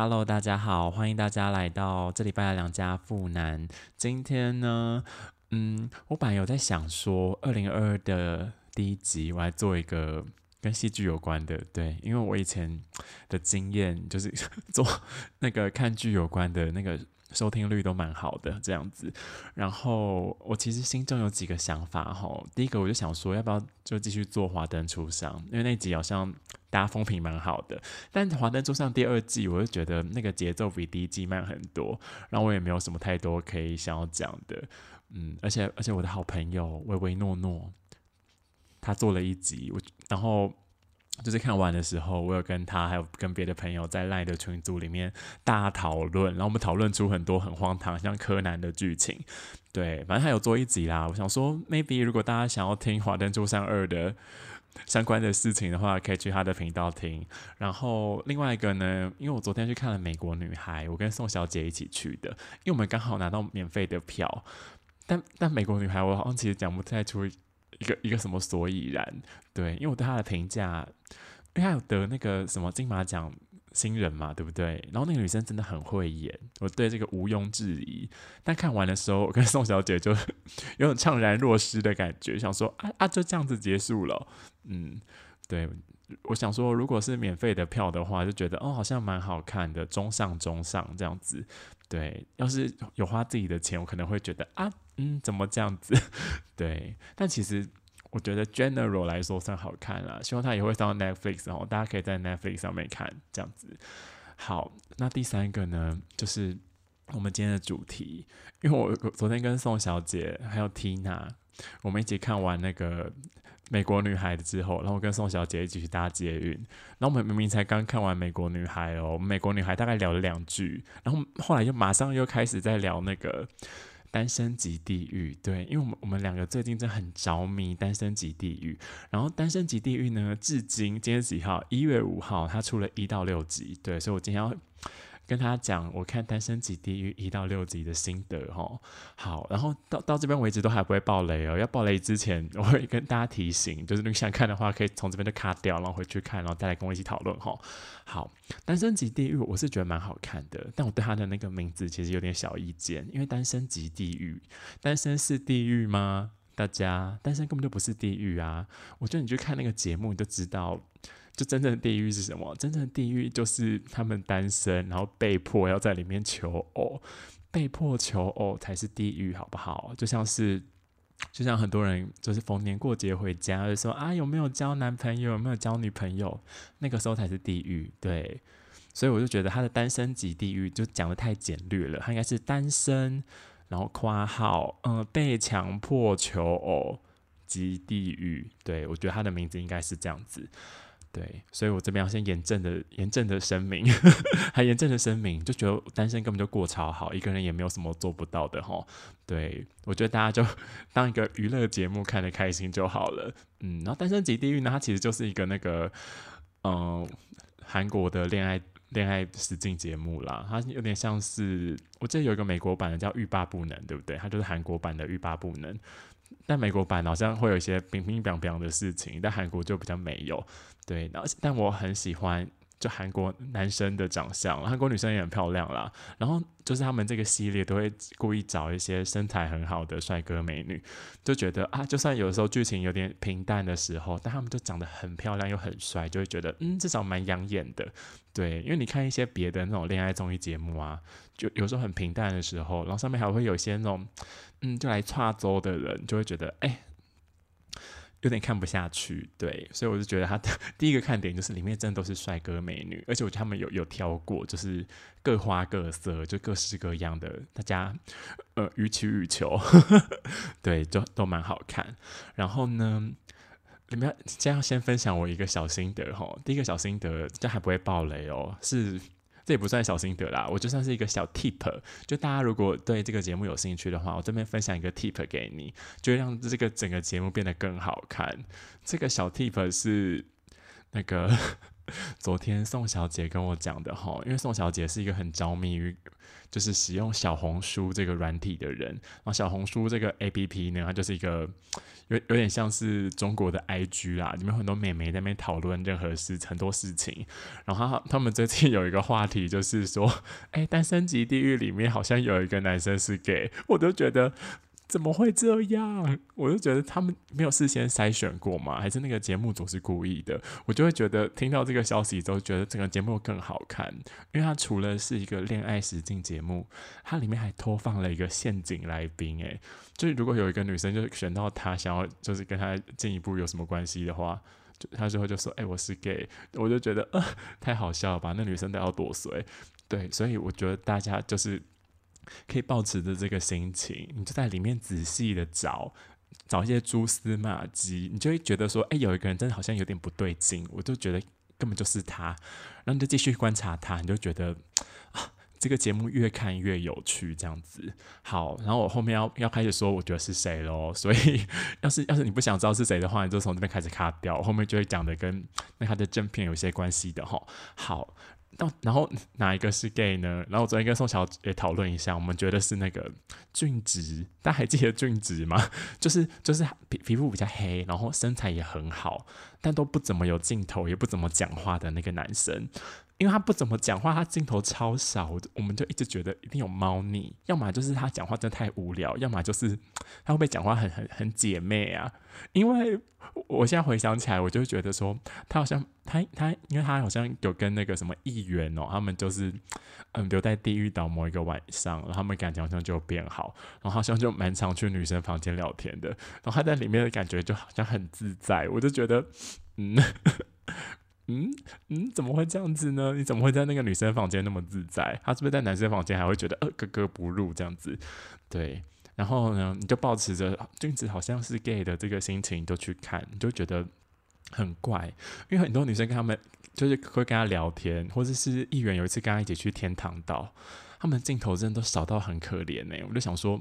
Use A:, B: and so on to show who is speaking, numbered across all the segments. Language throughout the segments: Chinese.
A: Hello，大家好，欢迎大家来到这礼拜的两家富男。今天呢，嗯，我本来有在想说，二零二二的第一集，我来做一个跟戏剧有关的，对，因为我以前的经验就是 做那个看剧有关的那个。收听率都蛮好的，这样子。然后我其实心中有几个想法哈。第一个，我就想说，要不要就继续做《华灯初上》，因为那集好像大家风评蛮好的。但《华灯初上》第二季，我就觉得那个节奏比第一季慢很多，然后我也没有什么太多可以想要讲的。嗯，而且而且我的好朋友唯唯诺诺，他做了一集，我然后。就是看完的时候，我有跟他还有跟别的朋友在赖的群组里面大讨论，然后我们讨论出很多很荒唐，像柯南的剧情。对，反正他有做一集啦。我想说，maybe 如果大家想要听《华灯初上二》的相关的事情的话，可以去他的频道听。然后另外一个呢，因为我昨天去看了《美国女孩》，我跟宋小姐一起去的，因为我们刚好拿到免费的票。但但《美国女孩》我好像其实讲不太出。一个一个什么所以然？对，因为我对她的评价，因为她有得那个什么金马奖新人嘛，对不对？然后那个女生真的很会演，我对这个毋庸置疑。但看完的时候，我跟宋小姐就 有种怅然若失的感觉，想说啊啊，就这样子结束了。嗯，对，我想说，如果是免费的票的话，就觉得哦，好像蛮好看的，中上中上这样子。对，要是有花自己的钱，我可能会觉得啊，嗯，怎么这样子？对，但其实我觉得 general 来说算好看了，希望它也会上 Netflix 哦，大家可以在 Netflix 上面看这样子。好，那第三个呢，就是我们今天的主题，因为我昨天跟宋小姐还有 Tina，我们一起看完那个。美国女孩之后，然后跟宋小姐一起去搭捷运，然后我们明明才刚看完美国女孩哦，美国女孩大概聊了两句，然后后来就马上又开始在聊那个单身级地狱，对，因为我们我们两个最近真的很着迷单身级地狱，然后单身级地狱呢，至今今天几号？一月五号，它出了一到六集，对，所以我今天要。跟他讲，我看《单身级地狱》一到六集的心得哈。好，然后到到这边为止都还不会爆雷哦。要爆雷之前，我会跟大家提醒，就是你想看的话，可以从这边就卡掉，然后回去看，然后再来跟我一起讨论哈。好，《单身级地狱》我是觉得蛮好看的，但我对他的那个名字其实有点小意见，因为《单身级地狱》，单身是地狱吗？大家，单身根本就不是地狱啊！我觉得你去看那个节目，你就知道。就真正的地狱是什么？真正的地狱就是他们单身，然后被迫要在里面求偶，被迫求偶才是地狱，好不好？就像是，就像很多人就是逢年过节回家，就说啊有没有交男朋友，有没有交女朋友，那个时候才是地狱。对，所以我就觉得他的单身级地狱就讲的太简略了，他应该是单身，然后括号，嗯，被强迫求偶及地狱。对我觉得他的名字应该是这样子。对，所以我这边要先严正的、严正的声明，还严正的声明，就觉得单身根本就过超好，一个人也没有什么做不到的哈。对我觉得大家就 当一个娱乐节目看得开心就好了。嗯，然后《单身级地狱》呢，它其实就是一个那个嗯韩国的恋爱恋爱实境节目啦，它有点像是我记得有一个美国版的叫《欲罢不能》，对不对？它就是韩国版的《欲罢不能》。但美国版好像会有一些冰冰凉凉的事情，但韩国就比较没有。对，然后但我很喜欢就韩国男生的长相，韩国女生也很漂亮啦。然后就是他们这个系列都会故意找一些身材很好的帅哥美女，就觉得啊，就算有时候剧情有点平淡的时候，但他们就长得很漂亮又很帅，就会觉得嗯，至少蛮养眼的。对，因为你看一些别的那种恋爱综艺节目啊，就有时候很平淡的时候，然后上面还会有一些那种嗯，就来跨州的人，就会觉得哎。有点看不下去，对，所以我就觉得他的 第一个看点就是里面真的都是帅哥美女，而且我觉得他们有有挑过，就是各花各色，就各式各样的，大家呃予取予求，对，就都蛮好看。然后呢，你们要先要先分享我一个小心得哈，第一个小心得，这还不会爆雷哦，是。这也不算小心得啦，我就算是一个小 tip，就大家如果对这个节目有兴趣的话，我这边分享一个 tip 给你，就让这个整个节目变得更好看。这个小 tip 是那个 昨天宋小姐跟我讲的哈，因为宋小姐是一个很着迷于就是使用小红书这个软体的人，然后小红书这个 A P P 呢，它就是一个有有点像是中国的 I G 啦，里面很多美眉在那边讨论任何事很多事情，然后他们最近有一个话题就是说，哎，单身级地狱里面好像有一个男生是 gay，我都觉得。怎么会这样？我就觉得他们没有事先筛选过嘛，还是那个节目组是故意的？我就会觉得听到这个消息之后，觉得整个节目更好看，因为它除了是一个恋爱实境节目，它里面还托放了一个陷阱来宾。诶，就是如果有一个女生就选到他，想要就是跟他进一步有什么关系的话，就他之后就说：“哎，我是 gay。”我就觉得呃太好笑了吧？那女生都要多岁？对，所以我觉得大家就是。可以保持着这个心情，你就在里面仔细的找，找一些蛛丝马迹，你就会觉得说，哎，有一个人真的好像有点不对劲，我就觉得根本就是他，然后你就继续观察他，你就觉得啊，这个节目越看越有趣，这样子。好，然后我后面要要开始说，我觉得是谁喽，所以 要是要是你不想知道是谁的话，你就从这边开始卡掉，后面就会讲的跟那他的正片有些关系的哈。好。到然后哪一个是 gay 呢？然后我昨天跟宋小也讨论一下，我们觉得是那个俊植，大家还记得俊植吗？就是就是皮皮肤比较黑，然后身材也很好，但都不怎么有镜头，也不怎么讲话的那个男生。因为他不怎么讲话，他镜头超少，我们就一直觉得一定有猫腻，要么就是他讲话真的太无聊，要么就是他会不会讲话很很很姐妹啊？因为我现在回想起来，我就觉得说他好像他他，因为他好像有跟那个什么议员哦，他们就是嗯留在地狱岛某一个晚上，然后他们感情好像就变好，然后好像就蛮常去女生房间聊天的，然后他在里面的感觉就好像很自在，我就觉得嗯。嗯嗯，怎么会这样子呢？你怎么会在那个女生房间那么自在？他是不是在男生房间还会觉得呃格格不入这样子？对，然后呢，你就保持着君子好像是 gay 的这个心情，就去看，你就觉得很怪，因为很多女生跟他们就是会跟他聊天，或者是议员有一次跟他一起去天堂岛，他们的镜头真的都少到很可怜呢。我就想说，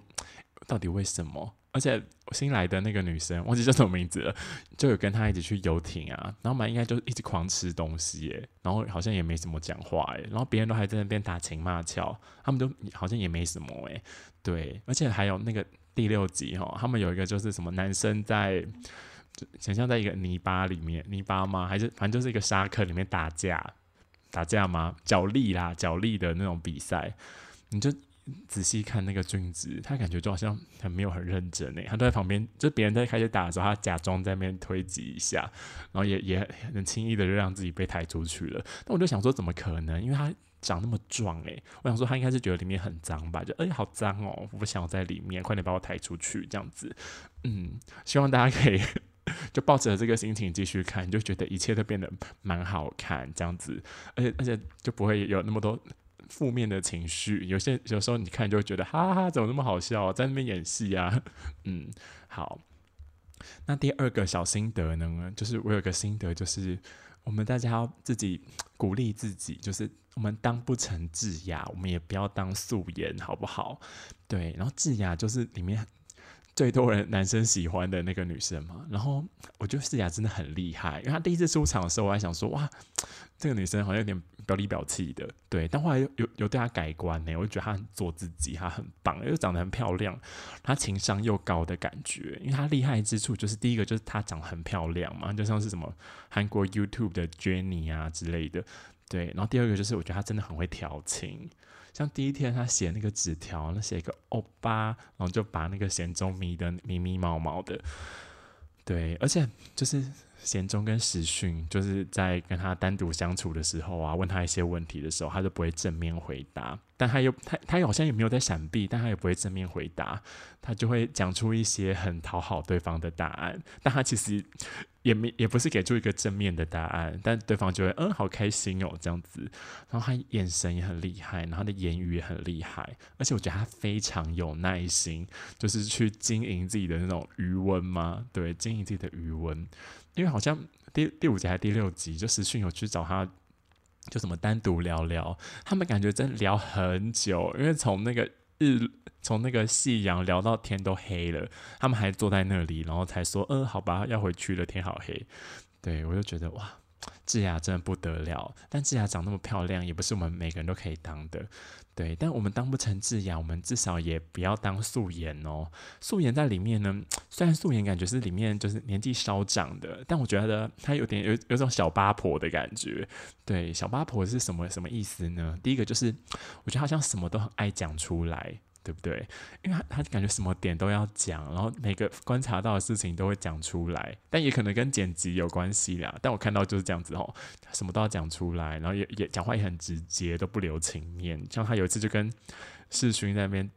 A: 到底为什么？而且新来的那个女生忘记叫什么名字了，就有跟她一起去游艇啊，然后嘛应该就一直狂吃东西耶，然后好像也没什么讲话诶，然后别人都还在那边打情骂俏，他们都好像也没什么诶。对，而且还有那个第六集哈，他们有一个就是什么男生在想象在一个泥巴里面，泥巴吗？还是反正就是一个沙坑里面打架，打架吗？脚力啦，脚力的那种比赛，你就。仔细看那个俊子，他感觉就好像很没有很认真诶，他都在旁边，就别人在开始打的时候，他假装在那边推挤一下，然后也也很轻易的就让自己被抬出去了。那我就想说，怎么可能？因为他长那么壮诶，我想说他应该是觉得里面很脏吧，就哎好脏哦，我不想在里面，快点把我抬出去这样子。嗯，希望大家可以 就抱着这个心情继续看，就觉得一切都变得蛮好看这样子，而且而且就不会有那么多。负面的情绪，有些有时候你看就会觉得，哈哈，怎么那么好笑，在那边演戏啊？嗯，好。那第二个小心得呢，就是我有个心得，就是我们大家要自己鼓励自己，就是我们当不成智雅，我们也不要当素颜，好不好？对，然后智雅就是里面。最多人男生喜欢的那个女生嘛，然后我觉得世雅真的很厉害，因为她第一次出场的时候，我还想说哇，这个女生好像有点表里表气的，对，但后来有有对她改观呢，我就觉得她很做自己，她很棒，又长得很漂亮，她情商又高的感觉，因为她厉害之处就是第一个就是她长得很漂亮嘛，就像是什么韩国 YouTube 的 Jenny 啊之类的，对，然后第二个就是我觉得她真的很会调情。像第一天他写那个纸条，那写一个欧巴，然后就把那个贤忠迷的迷迷毛毛的，对，而且就是贤忠跟时训就是在跟他单独相处的时候啊，问他一些问题的时候，他就不会正面回答。但他又他他好像也没有在闪避，但他也不会正面回答，他就会讲出一些很讨好对方的答案。但他其实也没也不是给出一个正面的答案，但对方就会嗯好开心哦这样子。然后他眼神也很厉害，然后他的言语也很厉害，而且我觉得他非常有耐心，就是去经营自己的那种余温嘛，对，经营自己的余温。因为好像第第五集还是第六集，就实训有去找他。就什么单独聊聊，他们感觉真聊很久，因为从那个日从那个夕阳聊到天都黑了，他们还坐在那里，然后才说，嗯，好吧，要回去了，天好黑。对我就觉得哇，智雅真的不得了，但智雅长那么漂亮，也不是我们每个人都可以当的。对，但我们当不成智雅，我们至少也不要当素颜哦。素颜在里面呢，虽然素颜感觉是里面就是年纪稍长的，但我觉得她有点有有种小八婆的感觉。对，小八婆是什么什么意思呢？第一个就是，我觉得好像什么都很爱讲出来。对不对？因为他他感觉什么点都要讲，然后每个观察到的事情都会讲出来，但也可能跟剪辑有关系啦。但我看到就是这样子哦，什么都要讲出来，然后也也讲话也很直接，都不留情面。像他有一次就跟世勋在那边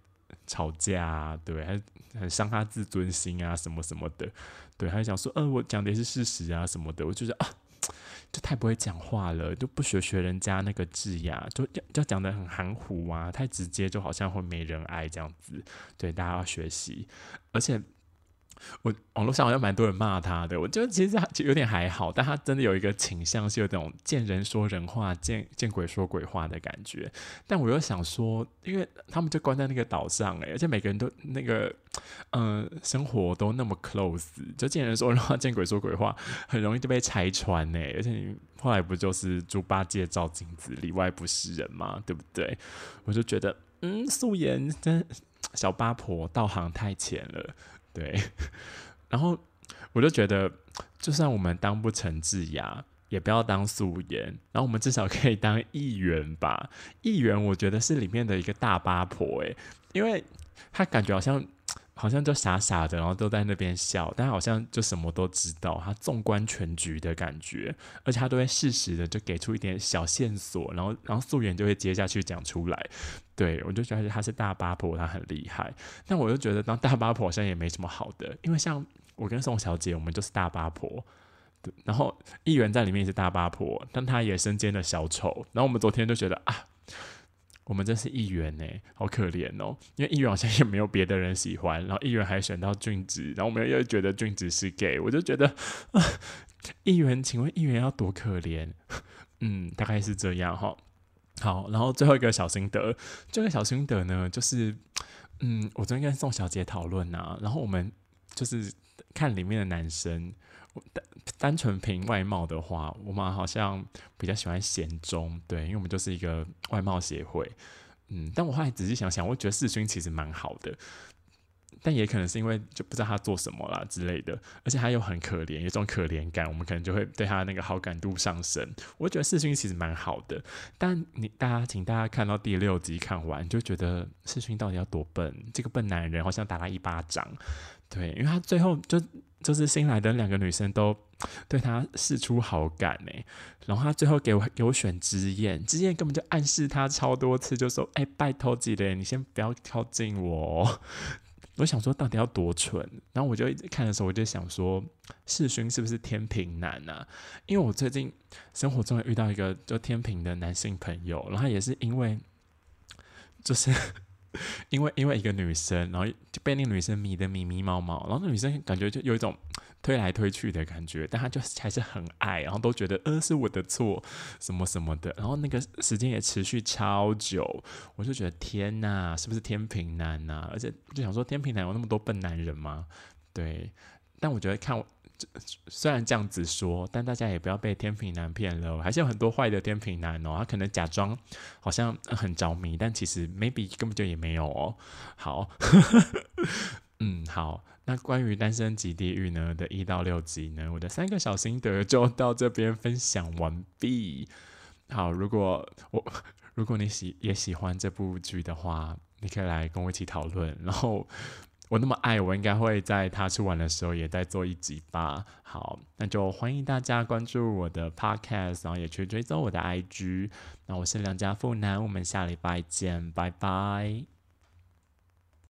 A: 吵架，对，还很伤他自尊心啊，什么什么的，对，还想说，呃，我讲的也是事实啊，什么的，我就觉得啊。就太不会讲话了，就不学学人家那个字呀，就就讲的很含糊啊，太直接，就好像会没人爱这样子。对，大家要学习，而且。我网络上好像蛮多人骂他的，我觉得其实他就有点还好，但他真的有一个倾向是有种见人说人话，见见鬼说鬼话的感觉。但我又想说，因为他们就关在那个岛上，诶，而且每个人都那个，嗯，生活都那么 close，就见人说人话，见鬼说鬼话，很容易就被拆穿呢。而且你后来不就是猪八戒照镜子，里外不是人嘛，对不对？我就觉得，嗯，素颜真小八婆道行太浅了。对，然后我就觉得，就算我们当不成智雅，也不要当素颜，然后我们至少可以当议员吧。议员我觉得是里面的一个大八婆，诶，因为他感觉好像。好像就傻傻的，然后都在那边笑，但好像就什么都知道，他纵观全局的感觉，而且他都会适时的就给出一点小线索，然后然后素颜就会接下去讲出来。对我就觉得他是大八婆，他很厉害。但我就觉得当大八婆好像也没什么好的，因为像我跟宋小姐，我们就是大八婆，然后议员在里面也是大八婆，但他也身兼的小丑。然后我们昨天就觉得啊。我们真是议员呢，好可怜哦，因为议员好像也没有别的人喜欢，然后议员还选到俊子，然后我们又觉得俊子是 gay，我就觉得，议员，请问议员要多可怜？嗯，大概是这样哈。好，然后最后一个小心得，这个小心得呢，就是，嗯，我昨天跟宋小姐讨论啊，然后我们就是看里面的男生。单单纯凭外貌的话，我们好像比较喜欢贤忠，对，因为我们就是一个外貌协会，嗯，但我后来仔细想想，我觉得世勋其实蛮好的，但也可能是因为就不知道他做什么啦之类的，而且他又很可怜，有种可怜感，我们可能就会对他那个好感度上升。我觉得世勋其实蛮好的，但你大家请大家看到第六集看完，就觉得世勋到底要多笨？这个笨男人好像打他一巴掌，对，因为他最后就。就是新来的两个女生都对他示出好感呢，然后他最后给我给我选之燕，之燕根本就暗示他超多次，就说：“哎，拜托姐姐，你先不要靠近我。”我想说到底要多蠢，然后我就一直看的时候，我就想说世勋是不是天平男啊？因为我最近生活中遇到一个就天平的男性朋友，然后也是因为就是。因为因为一个女生，然后就被那个女生迷得迷迷毛毛，然后那女生感觉就有一种 推来推去的感觉，但她就还是很爱，然后都觉得呃是我的错什么什么的，然后那个时间也持续超久，我就觉得天哪，是不是天平男呐？而且就想说天平男有那么多笨男人吗？对，但我觉得看。虽然这样子说，但大家也不要被天平男骗了，还是有很多坏的天平男哦。他可能假装好像很着迷，但其实 maybe 根本就也没有哦。好，嗯，好，那关于《单身级地狱》呢的一到六集呢，我的三个小心得就到这边分享完毕。好，如果我如果你喜也喜欢这部剧的话，你可以来跟我一起讨论，然后。我那么爱，我应该会在他出完的时候也再做一集吧。好，那就欢迎大家关注我的 podcast，然后也去追踪我的 IG。那我是梁家富男，我们下礼拜见，拜拜。